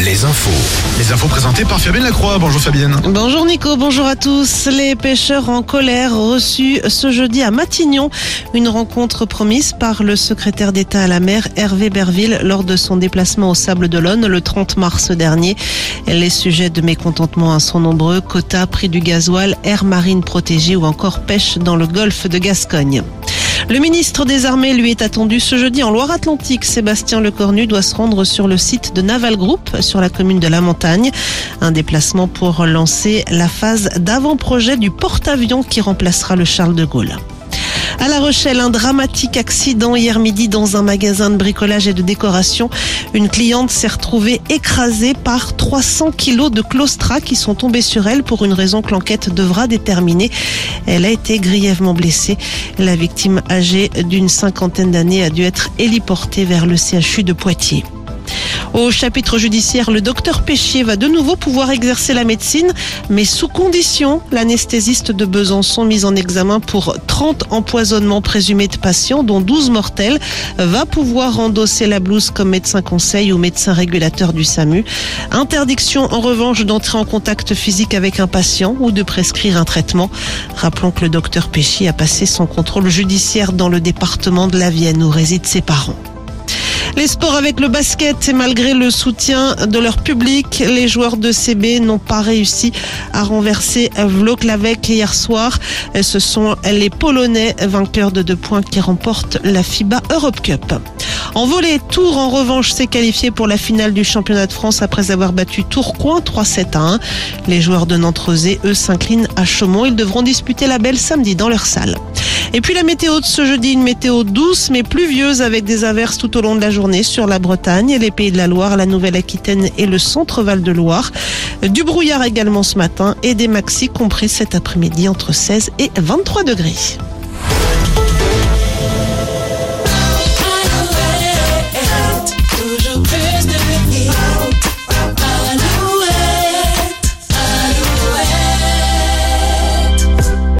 les infos. Les infos présentées par Fabienne Lacroix. Bonjour Fabienne. Bonjour Nico, bonjour à tous. Les pêcheurs en colère reçus ce jeudi à Matignon. Une rencontre promise par le secrétaire d'État à la mer Hervé Berville lors de son déplacement au Sable d'Olonne le 30 mars dernier. Les sujets de mécontentement sont nombreux. Quota, prix du gasoil, air marine protégée ou encore pêche dans le golfe de Gascogne. Le ministre des Armées lui est attendu ce jeudi en Loire-Atlantique. Sébastien Lecornu doit se rendre sur le site de Naval Group sur la commune de La Montagne. Un déplacement pour lancer la phase d'avant-projet du porte-avions qui remplacera le Charles de Gaulle. À La Rochelle, un dramatique accident hier midi dans un magasin de bricolage et de décoration. Une cliente s'est retrouvée écrasée par 300 kilos de claustra qui sont tombés sur elle pour une raison que l'enquête devra déterminer. Elle a été grièvement blessée. La victime âgée d'une cinquantaine d'années a dû être héliportée vers le CHU de Poitiers. Au chapitre judiciaire, le docteur Péchier va de nouveau pouvoir exercer la médecine, mais sous condition. L'anesthésiste de Besançon, mis en examen pour 30 empoisonnements présumés de patients, dont 12 mortels, va pouvoir endosser la blouse comme médecin conseil ou médecin régulateur du SAMU. Interdiction en revanche d'entrer en contact physique avec un patient ou de prescrire un traitement. Rappelons que le docteur Péchier a passé son contrôle judiciaire dans le département de la Vienne où résident ses parents. Les sports avec le basket, malgré le soutien de leur public, les joueurs de CB n'ont pas réussi à renverser Vloklavek hier soir. Ce sont les Polonais vainqueurs de deux points qui remportent la FIBA Europe Cup. En volet, Tours en revanche s'est qualifié pour la finale du championnat de France après avoir battu Tourcoing 3-7 à 1. Les joueurs de nantes eux, s'inclinent à Chaumont. Ils devront disputer la belle samedi dans leur salle. Et puis la météo de ce jeudi, une météo douce mais pluvieuse avec des averses tout au long de la journée sur la Bretagne, les Pays de la Loire, la Nouvelle-Aquitaine et le centre-val de Loire. Du brouillard également ce matin et des maxis compris cet après-midi entre 16 et 23 degrés.